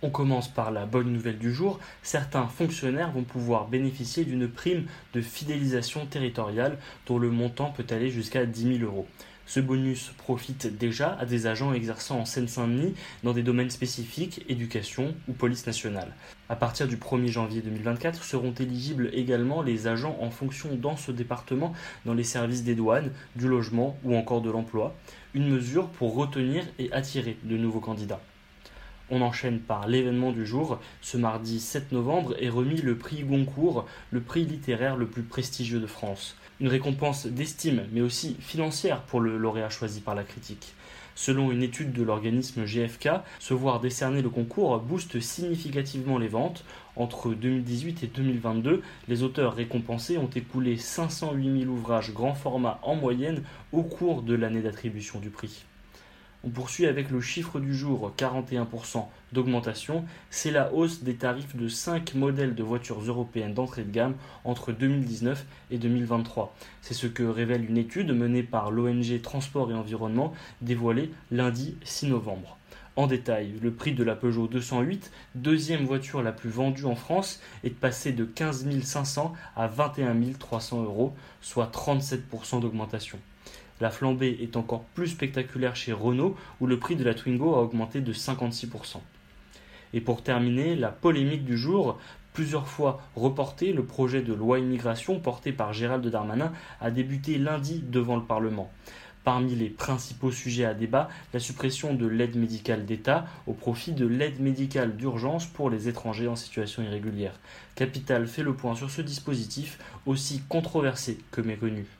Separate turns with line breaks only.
On commence par la bonne nouvelle du jour. Certains fonctionnaires vont pouvoir bénéficier d'une prime de fidélisation territoriale dont le montant peut aller jusqu'à 10 000 euros. Ce bonus profite déjà à des agents exerçant en Seine-Saint-Denis dans des domaines spécifiques, éducation ou police nationale. À partir du 1er janvier 2024 seront éligibles également les agents en fonction dans ce département dans les services des douanes, du logement ou encore de l'emploi, une mesure pour retenir et attirer de nouveaux candidats. On enchaîne par l'événement du jour. Ce mardi 7 novembre est remis le prix Goncourt, le prix littéraire le plus prestigieux de France. Une récompense d'estime, mais aussi financière pour le lauréat choisi par la critique. Selon une étude de l'organisme GFK, se voir décerner le concours booste significativement les ventes. Entre 2018 et 2022, les auteurs récompensés ont écoulé 508 000 ouvrages grand format en moyenne au cours de l'année d'attribution du prix. On poursuit avec le chiffre du jour, 41% d'augmentation. C'est la hausse des tarifs de 5 modèles de voitures européennes d'entrée de gamme entre 2019 et 2023. C'est ce que révèle une étude menée par l'ONG Transport et Environnement dévoilée lundi 6 novembre. En détail, le prix de la Peugeot 208, deuxième voiture la plus vendue en France, est passé de 15 500 à 21 300 euros, soit 37% d'augmentation. La flambée est encore plus spectaculaire chez Renault, où le prix de la Twingo a augmenté de 56%. Et pour terminer, la polémique du jour, plusieurs fois reporté, le projet de loi immigration porté par Gérald Darmanin a débuté lundi devant le Parlement. Parmi les principaux sujets à débat, la suppression de l'aide médicale d'État au profit de l'aide médicale d'urgence pour les étrangers en situation irrégulière. Capital fait le point sur ce dispositif, aussi controversé que méconnu.